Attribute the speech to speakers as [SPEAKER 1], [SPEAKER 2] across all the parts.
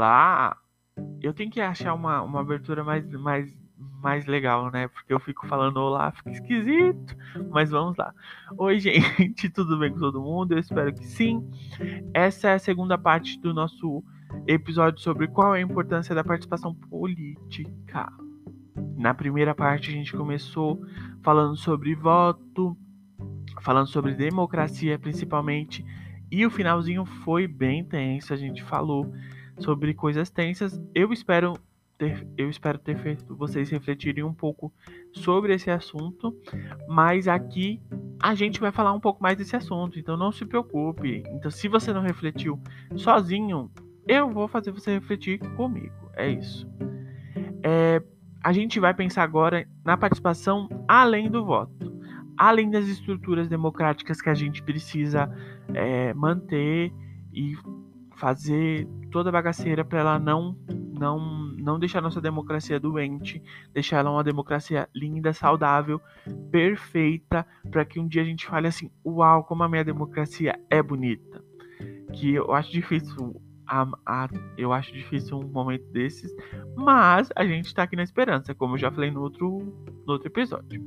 [SPEAKER 1] falar, eu tenho que achar uma, uma abertura mais, mais, mais legal, né? Porque eu fico falando olá, fica esquisito. Mas vamos lá. Oi, gente, tudo bem com todo mundo? Eu espero que sim. Essa é a segunda parte do nosso episódio sobre qual é a importância da participação política. Na primeira parte, a gente começou falando sobre voto, falando sobre democracia principalmente, e o finalzinho foi bem tenso. A gente falou sobre coisas tensas. Eu espero ter, eu espero ter feito vocês refletirem um pouco sobre esse assunto, mas aqui a gente vai falar um pouco mais desse assunto, então não se preocupe. Então, se você não refletiu sozinho, eu vou fazer você refletir comigo. É isso. É, a gente vai pensar agora na participação além do voto, além das estruturas democráticas que a gente precisa é, manter e fazer toda a bagaceira para ela não não não deixar nossa democracia doente, deixar ela uma democracia linda, saudável, perfeita, para que um dia a gente fale assim: "Uau, como a minha democracia é bonita". Que eu acho difícil a, a, eu acho difícil um momento desses, mas a gente está aqui na esperança, como eu já falei no outro, no outro episódio.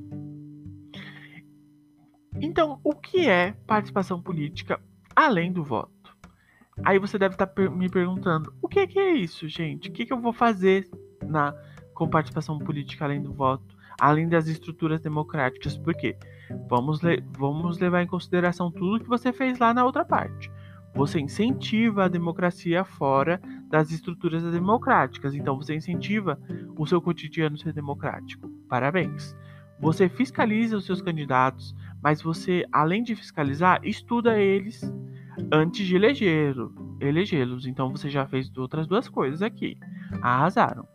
[SPEAKER 1] Então, o que é participação política além do voto? Aí você deve estar tá me perguntando: o que, que é isso, gente? O que, que eu vou fazer na com participação política além do voto, além das estruturas democráticas? Por quê? Vamos, le vamos levar em consideração tudo que você fez lá na outra parte. Você incentiva a democracia fora das estruturas democráticas. Então você incentiva o seu cotidiano ser democrático. Parabéns. Você fiscaliza os seus candidatos, mas você, além de fiscalizar, estuda eles antes de elegê-los. Então você já fez outras duas coisas aqui. Arrasaram.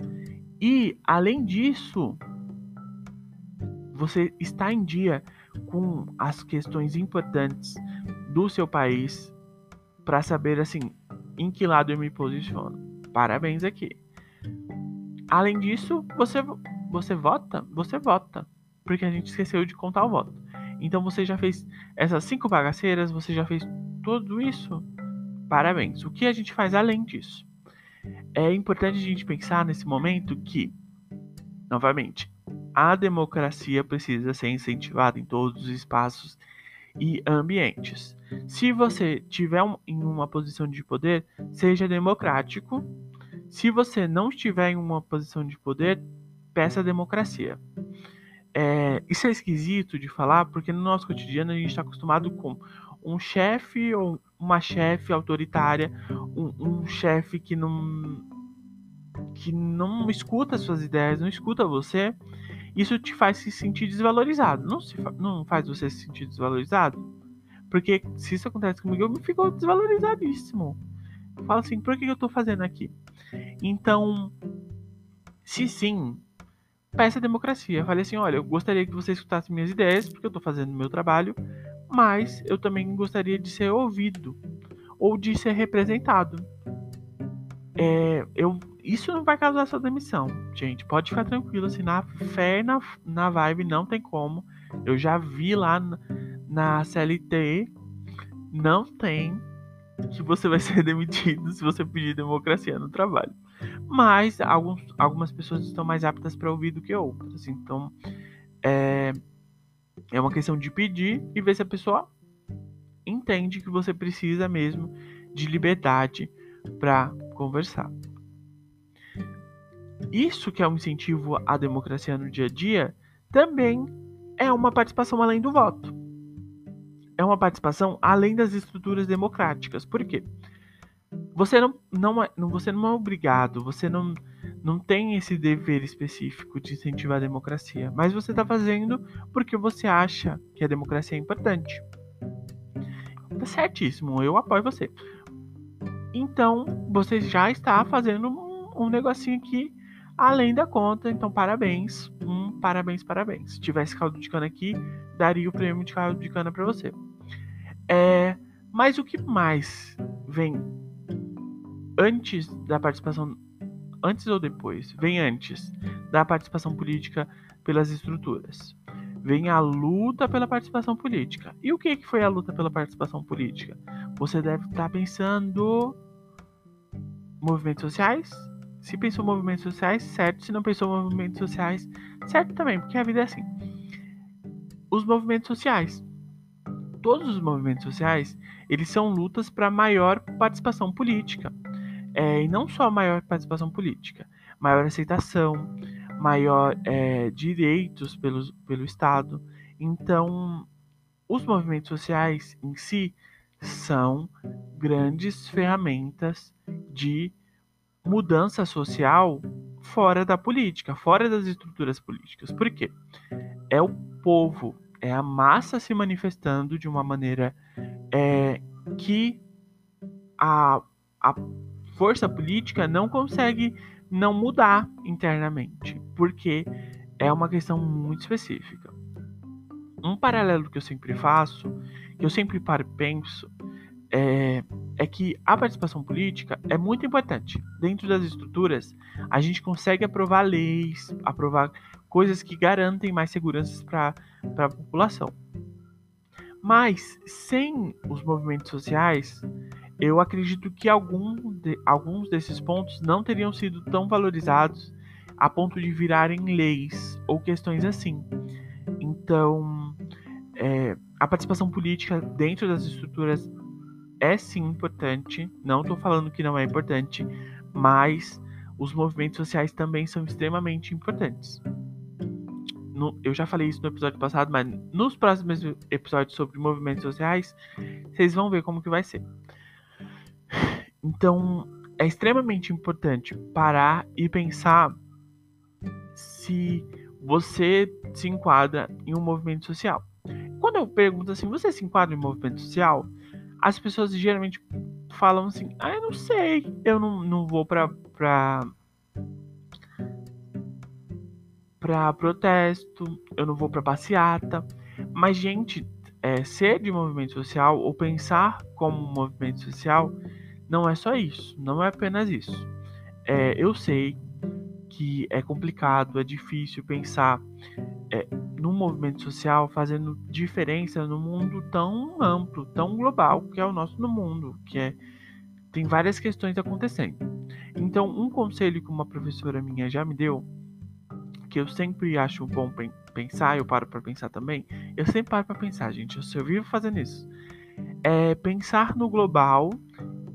[SPEAKER 1] E, além disso, você está em dia com as questões importantes do seu país para saber assim em que lado eu me posiciono. Parabéns aqui. Além disso, você você vota, você vota, porque a gente esqueceu de contar o voto. Então você já fez essas cinco bagaceiras, você já fez tudo isso. Parabéns. O que a gente faz além disso? É importante a gente pensar nesse momento que, novamente, a democracia precisa ser incentivada em todos os espaços e ambientes. Se você tiver um, em uma posição de poder, seja democrático. Se você não estiver em uma posição de poder, peça democracia. É, isso é esquisito de falar porque no nosso cotidiano a gente está acostumado com um chefe ou uma chefe autoritária, um, um chefe que não que não escuta suas ideias, não escuta você isso te faz se sentir desvalorizado. Não, se fa não faz você se sentir desvalorizado? Porque se isso acontece comigo, eu me fico desvalorizadíssimo. Eu falo assim, por que eu tô fazendo aqui? Então, se sim, peça democracia. Fale assim, olha, eu gostaria que você escutasse minhas ideias, porque eu tô fazendo meu trabalho, mas eu também gostaria de ser ouvido ou de ser representado. É, eu isso não vai causar sua demissão, gente. Pode ficar tranquilo, assim, na fé na, na vibe não tem como. Eu já vi lá na, na CLT, não tem que você vai ser demitido se você pedir democracia no trabalho. Mas alguns, algumas pessoas estão mais aptas para ouvir do que outras. Então, é uma questão de pedir e ver se a pessoa entende que você precisa mesmo de liberdade para conversar. Isso que é um incentivo à democracia no dia a dia também é uma participação além do voto. É uma participação além das estruturas democráticas. Por quê? Você não, não, é, você não é obrigado, você não, não tem esse dever específico de incentivar a democracia, mas você está fazendo porque você acha que a democracia é importante. Tá certíssimo, eu apoio você. Então, você já está fazendo um, um negocinho aqui além da conta. Então, parabéns. Um, parabéns, parabéns. Se tivesse caldo de cana aqui, daria o prêmio de caldo de cana para você. É, mas o que mais vem antes da participação, antes ou depois? Vem antes da participação política pelas estruturas. Vem a luta pela participação política. E o que, que foi a luta pela participação política? Você deve estar pensando movimentos sociais, se pensou movimentos sociais, certo. Se não pensou movimentos sociais, certo também, porque a vida é assim. Os movimentos sociais. Todos os movimentos sociais, eles são lutas para maior participação política. É, e não só maior participação política, maior aceitação, maior é, direitos pelo, pelo Estado. Então, os movimentos sociais em si são grandes ferramentas de mudança social fora da política, fora das estruturas políticas. Por quê? É o povo, é a massa se manifestando de uma maneira é, que a, a força política não consegue não mudar internamente, porque é uma questão muito específica. Um paralelo que eu sempre faço, que eu sempre paro e penso, é, é que a participação política é muito importante. Dentro das estruturas, a gente consegue aprovar leis, aprovar coisas que garantem mais seguranças para a população. Mas sem os movimentos sociais, eu acredito que algum de, alguns desses pontos não teriam sido tão valorizados a ponto de virarem leis ou questões assim. Então, é, a participação política dentro das estruturas é sim importante, não estou falando que não é importante, mas os movimentos sociais também são extremamente importantes. No, eu já falei isso no episódio passado, mas nos próximos episódios sobre movimentos sociais, vocês vão ver como que vai ser. Então, é extremamente importante parar e pensar se você se enquadra em um movimento social. Quando eu pergunto assim, você se enquadra em um movimento social? as pessoas geralmente falam assim: ah, eu não sei, eu não, não vou pra, pra, pra protesto, eu não vou pra passeata. Mas, gente, é, ser de movimento social ou pensar como um movimento social não é só isso, não é apenas isso. É, eu sei que é complicado, é difícil pensar é, num movimento social fazendo diferença no mundo tão amplo, tão global que é o nosso no mundo, que é tem várias questões acontecendo. Então, um conselho que uma professora minha já me deu, que eu sempre acho bom pensar, eu paro para pensar também, eu sempre paro para pensar, gente, eu, vivo fazendo isso, é pensar no global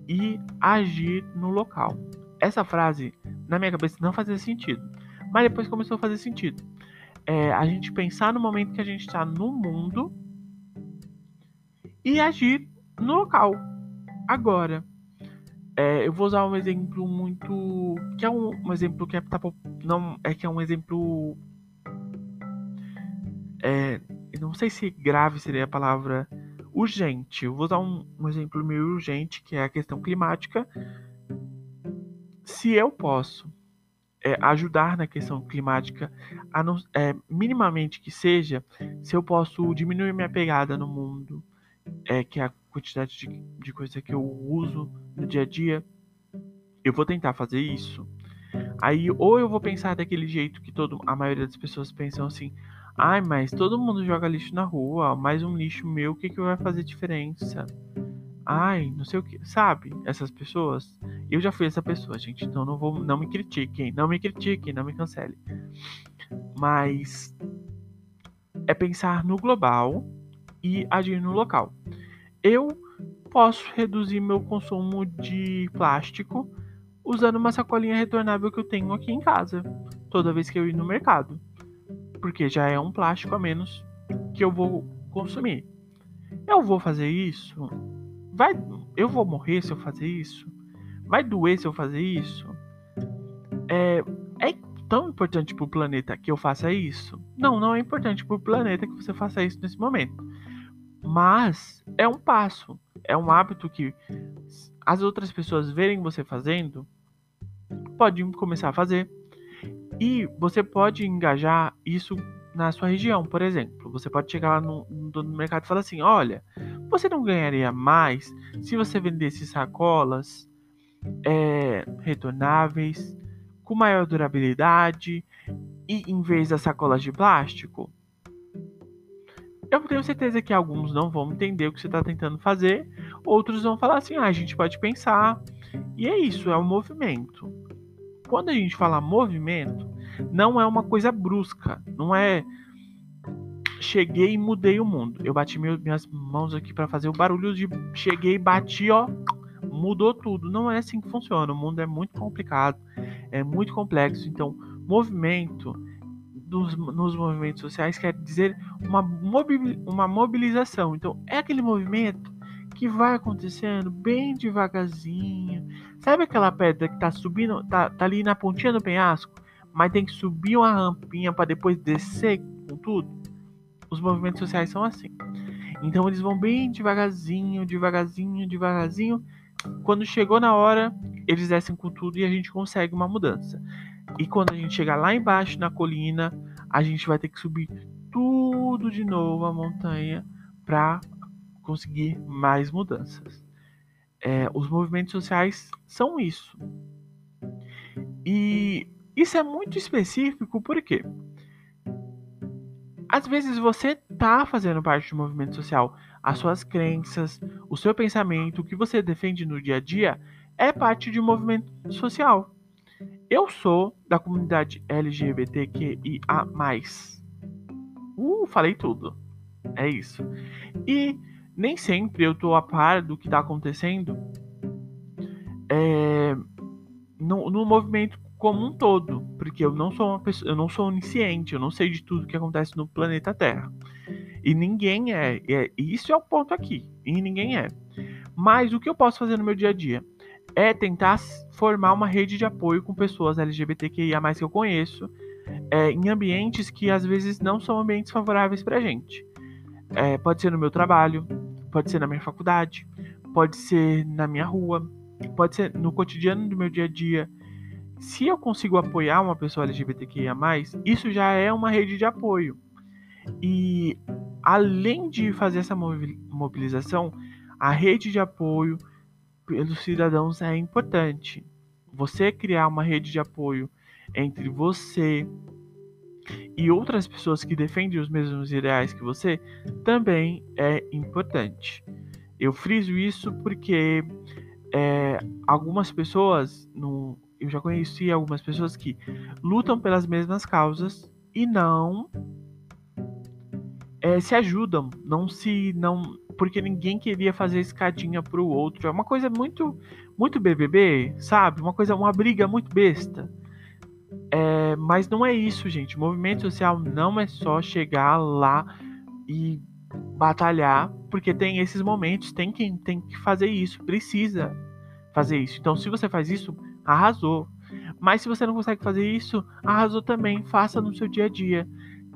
[SPEAKER 1] e agir no local. Essa frase, na minha cabeça, não fazia sentido, mas depois começou a fazer sentido é a gente pensar no momento que a gente está no mundo e agir no local. Agora, é, eu vou usar um exemplo muito. que é um, um exemplo que é, tá, não, é que é um exemplo. É, não sei se grave seria a palavra urgente. Eu vou usar um, um exemplo meio urgente, que é a questão climática. Se eu posso é, ajudar na questão climática, não, é, minimamente que seja, se eu posso diminuir minha pegada no mundo, é, que é a quantidade de, de coisa que eu uso no dia a dia, eu vou tentar fazer isso. Aí, ou eu vou pensar daquele jeito que todo, a maioria das pessoas pensam assim: ai, mas todo mundo joga lixo na rua, mais um lixo meu, o que, que vai fazer diferença? Ai, não sei o que, sabe? Essas pessoas. Eu já fui essa pessoa, gente, então não vou, não me critiquem, não me critiquem, não me cancele. Mas é pensar no global e agir no local. Eu posso reduzir meu consumo de plástico usando uma sacolinha retornável que eu tenho aqui em casa, toda vez que eu ir no mercado, porque já é um plástico a menos que eu vou consumir. Eu vou fazer isso Vai, eu vou morrer se eu fazer isso? Vai doer se eu fazer isso? É, é tão importante pro planeta que eu faça isso? Não, não é importante pro planeta que você faça isso nesse momento. Mas é um passo, é um hábito que as outras pessoas verem você fazendo, pode começar a fazer. E você pode engajar isso na sua região, por exemplo. Você pode chegar lá no, no mercado e falar assim: olha, você não ganharia mais se você vendesse sacolas é, retornáveis, com maior durabilidade e em vez das sacolas de plástico? Eu tenho certeza que alguns não vão entender o que você está tentando fazer, Outros vão falar assim: ah, a gente pode pensar. E é isso, é um movimento. Quando a gente fala movimento, não é uma coisa brusca, não é cheguei e mudei o mundo. Eu bati minhas mãos aqui para fazer o barulho de cheguei, bati, ó, mudou tudo. Não é assim que funciona. O mundo é muito complicado, é muito complexo. Então, movimento nos, nos movimentos sociais quer dizer uma, uma mobilização. Então, é aquele movimento que vai acontecendo bem devagarzinho. Sabe aquela pedra que tá subindo, tá, tá ali na pontinha do penhasco, mas tem que subir uma rampinha para depois descer com tudo? Os movimentos sociais são assim. Então eles vão bem devagarzinho, devagarzinho, devagarzinho. Quando chegou na hora, eles descem com tudo e a gente consegue uma mudança. E quando a gente chegar lá embaixo na colina, a gente vai ter que subir tudo de novo a montanha para conseguir mais mudanças. É, os movimentos sociais são isso. E isso é muito específico porque às vezes você tá fazendo parte de um movimento social, as suas crenças, o seu pensamento, o que você defende no dia a dia é parte de um movimento social. Eu sou da comunidade LGBTQIA+. Uh, falei tudo. É isso. E nem sempre eu tô a par do que tá acontecendo é, no, no movimento como um todo, porque eu não sou uma pessoa, eu não sou onisciente, eu não sei de tudo que acontece no planeta Terra. E ninguém é, é isso é o ponto aqui, e ninguém é. Mas o que eu posso fazer no meu dia a dia é tentar formar uma rede de apoio com pessoas LGBTQIA+, que eu conheço, é, em ambientes que às vezes não são ambientes favoráveis pra gente. É, pode ser no meu trabalho, pode ser na minha faculdade, pode ser na minha rua, pode ser no cotidiano do meu dia a dia. Se eu consigo apoiar uma pessoa LGBTQIA, isso já é uma rede de apoio. E além de fazer essa mobilização, a rede de apoio pelos cidadãos é importante. Você criar uma rede de apoio entre você e outras pessoas que defendem os mesmos ideais que você também é importante. Eu friso isso porque é, algumas pessoas, no, eu já conheci algumas pessoas que lutam pelas mesmas causas e não é, se ajudam, não se não porque ninguém queria fazer escadinha pro outro. É uma coisa muito muito BBB, sabe? Uma coisa uma briga muito besta. É, mas não é isso, gente. movimento social não é só chegar lá e batalhar, porque tem esses momentos, tem quem tem que fazer isso, precisa fazer isso. Então, se você faz isso, arrasou. Mas se você não consegue fazer isso, arrasou também. Faça no seu dia a dia.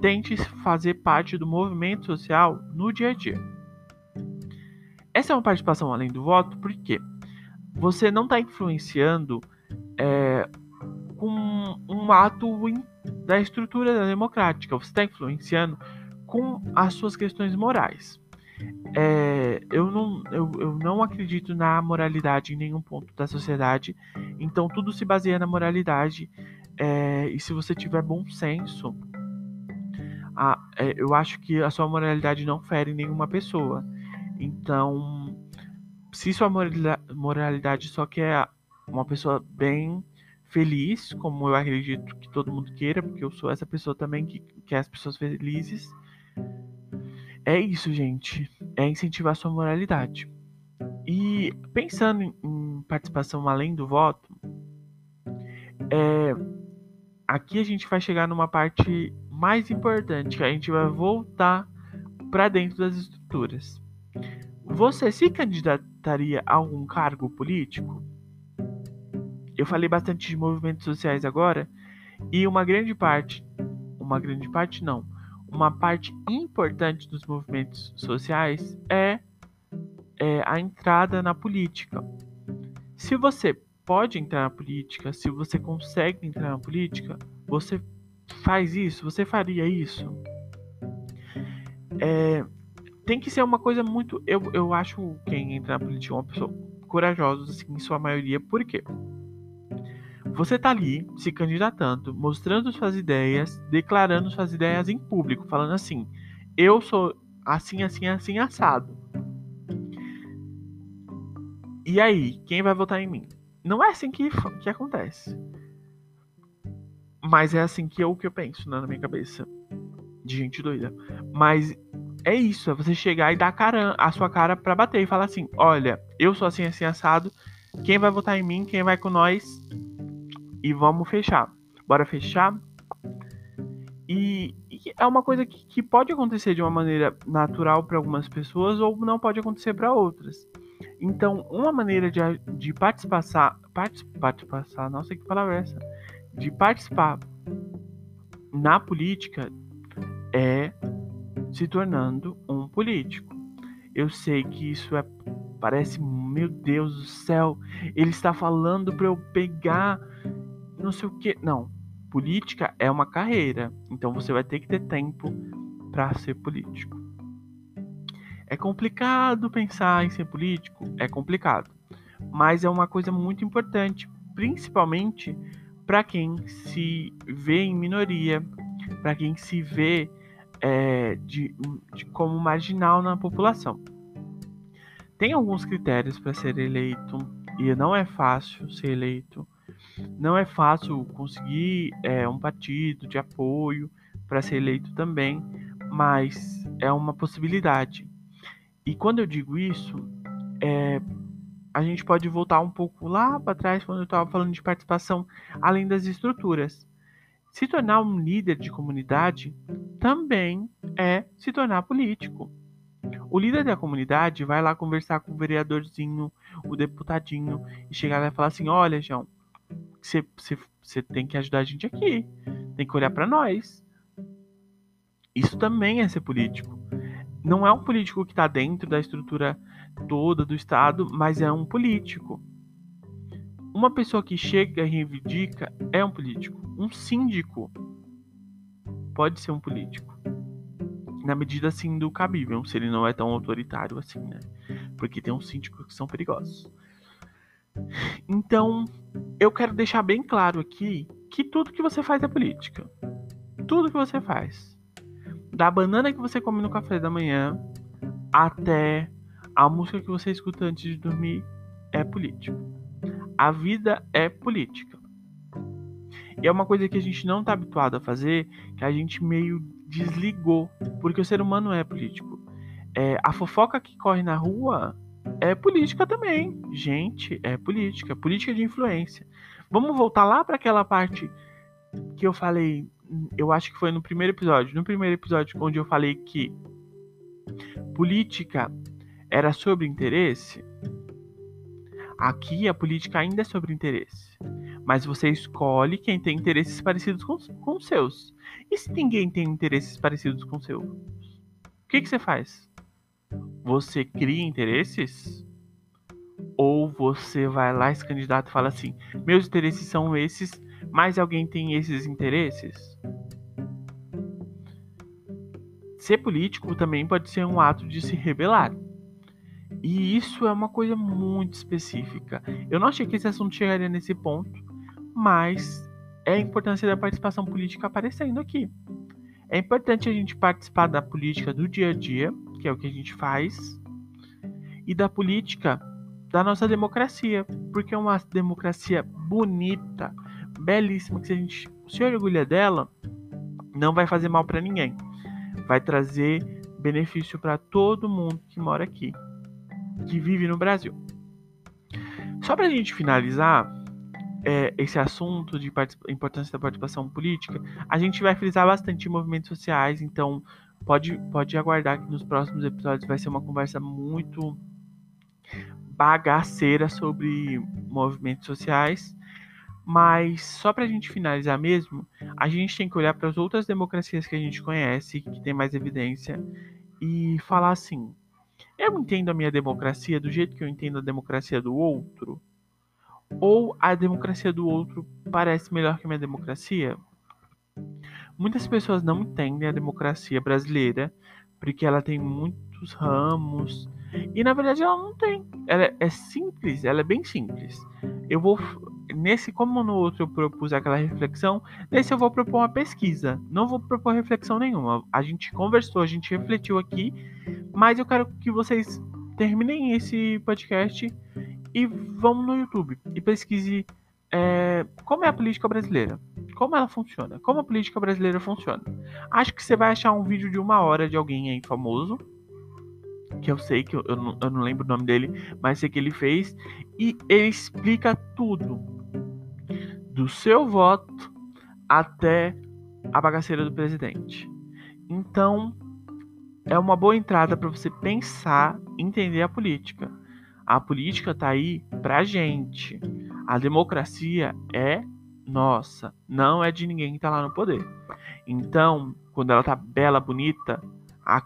[SPEAKER 1] Tente fazer parte do movimento social no dia a dia. Essa é uma participação além do voto, porque você não está influenciando é, um ato da estrutura democrática, você está influenciando com as suas questões morais. É, eu, não, eu, eu não acredito na moralidade em nenhum ponto da sociedade, então tudo se baseia na moralidade. É, e se você tiver bom senso, a, é, eu acho que a sua moralidade não fere nenhuma pessoa. Então, se sua moralidade só quer uma pessoa bem feliz, como eu acredito que todo mundo queira, porque eu sou essa pessoa também que quer as pessoas felizes. É isso, gente. É incentivar sua moralidade. E pensando em participação além do voto, é, aqui a gente vai chegar numa parte mais importante, que a gente vai voltar para dentro das estruturas. Você se candidataria a algum cargo político? Eu falei bastante de movimentos sociais agora e uma grande parte, uma grande parte não, uma parte importante dos movimentos sociais é, é a entrada na política. Se você pode entrar na política, se você consegue entrar na política, você faz isso, você faria isso. É, tem que ser uma coisa muito. Eu, eu acho quem entra na política é uma pessoa corajosa, assim, em sua maioria, por quê? Você tá ali se candidatando, mostrando suas ideias, declarando suas ideias em público, falando assim: eu sou assim, assim, assim, assado. E aí, quem vai votar em mim? Não é assim que, que acontece. Mas é assim que eu que eu penso né, na minha cabeça. De gente doida. Mas é isso, é você chegar e dar cara, a sua cara para bater e falar assim: olha, eu sou assim, assim, assado. Quem vai votar em mim? Quem vai com nós? E vamos fechar. Bora fechar? E, e é uma coisa que, que, pode acontecer de uma maneira natural para algumas pessoas ou não pode acontecer para outras. Então, uma maneira de, de participar, participar, nossa, que palavra é essa? De participar na política é se tornando um político. Eu sei que isso é parece, meu Deus do céu, ele está falando para eu pegar não sei o que. Não, política é uma carreira, então você vai ter que ter tempo para ser político. É complicado pensar em ser político, é complicado, mas é uma coisa muito importante, principalmente para quem se vê em minoria, para quem se vê é, de, de, como marginal na população. Tem alguns critérios para ser eleito e não é fácil ser eleito. Não é fácil conseguir é, um partido de apoio para ser eleito também, mas é uma possibilidade. E quando eu digo isso, é, a gente pode voltar um pouco lá para trás quando eu estava falando de participação além das estruturas. Se tornar um líder de comunidade também é se tornar político. O líder da comunidade vai lá conversar com o vereadorzinho, o deputadinho, e chegar lá e falar assim: olha, João, você tem que ajudar a gente aqui, tem que olhar para nós. Isso também é ser político. Não é um político que está dentro da estrutura toda do Estado, mas é um político. Uma pessoa que chega e reivindica é um político. Um síndico pode ser um político. Na medida assim do cabível, se ele não é tão autoritário assim, né? Porque tem uns síndicos que são perigosos. Então, eu quero deixar bem claro aqui que tudo que você faz é política. Tudo que você faz. Da banana que você come no café da manhã até a música que você escuta antes de dormir é político. A vida é política. E é uma coisa que a gente não está habituado a fazer, que a gente meio desligou, porque o ser humano é político. É, a fofoca que corre na rua é política também. Gente, é política, política de influência. Vamos voltar lá para aquela parte que eu falei, eu acho que foi no primeiro episódio, no primeiro episódio onde eu falei que política era sobre interesse. Aqui a política ainda é sobre interesse. Mas você escolhe quem tem interesses parecidos com, os seus. E se ninguém tem interesses parecidos com os seus? O que, que você faz? Você cria interesses? Ou você vai lá, esse candidato fala assim: meus interesses são esses, mas alguém tem esses interesses? Ser político também pode ser um ato de se rebelar. E isso é uma coisa muito específica. Eu não achei que esse assunto chegaria nesse ponto, mas é a importância da participação política aparecendo aqui. É importante a gente participar da política do dia a dia, que é o que a gente faz, e da política da nossa democracia, porque é uma democracia bonita, belíssima, que se a gente se orgulha dela, não vai fazer mal para ninguém. Vai trazer benefício para todo mundo que mora aqui que vive no Brasil. Só para a gente finalizar é, esse assunto de importância da participação política, a gente vai frisar bastante movimentos sociais, então pode, pode aguardar que nos próximos episódios vai ser uma conversa muito bagaceira sobre movimentos sociais. Mas só para a gente finalizar mesmo, a gente tem que olhar para as outras democracias que a gente conhece, que tem mais evidência, e falar assim: eu entendo a minha democracia do jeito que eu entendo a democracia do outro? Ou a democracia do outro parece melhor que a minha democracia? Muitas pessoas não entendem a democracia brasileira porque ela tem muitos ramos e na verdade ela não tem. Ela é simples, ela é bem simples. Eu vou nesse como no outro eu propus aquela reflexão, nesse eu vou propor uma pesquisa. Não vou propor reflexão nenhuma. A gente conversou, a gente refletiu aqui mas eu quero que vocês terminem esse podcast e vamos no YouTube e pesquise é, como é a política brasileira, como ela funciona, como a política brasileira funciona. Acho que você vai achar um vídeo de uma hora de alguém aí famoso, que eu sei que eu, eu, não, eu não lembro o nome dele, mas sei que ele fez, e ele explica tudo, do seu voto até a bagaceira do presidente. Então, é uma boa entrada para você pensar, entender a política. A política tá aí pra gente. A democracia é nossa, não é de ninguém que tá lá no poder. Então, quando ela tá bela, bonita, a...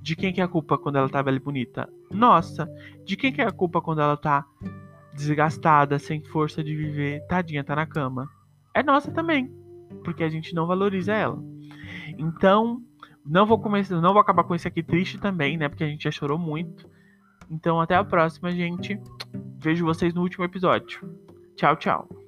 [SPEAKER 1] de quem que é a culpa quando ela tá bela e bonita? Nossa. De quem que é a culpa quando ela tá desgastada, sem força de viver, tadinha, tá na cama? É nossa também, porque a gente não valoriza ela. Então, não vou começar, não vou acabar com esse aqui triste também, né? Porque a gente já chorou muito. Então até a próxima, gente. Vejo vocês no último episódio. Tchau, tchau.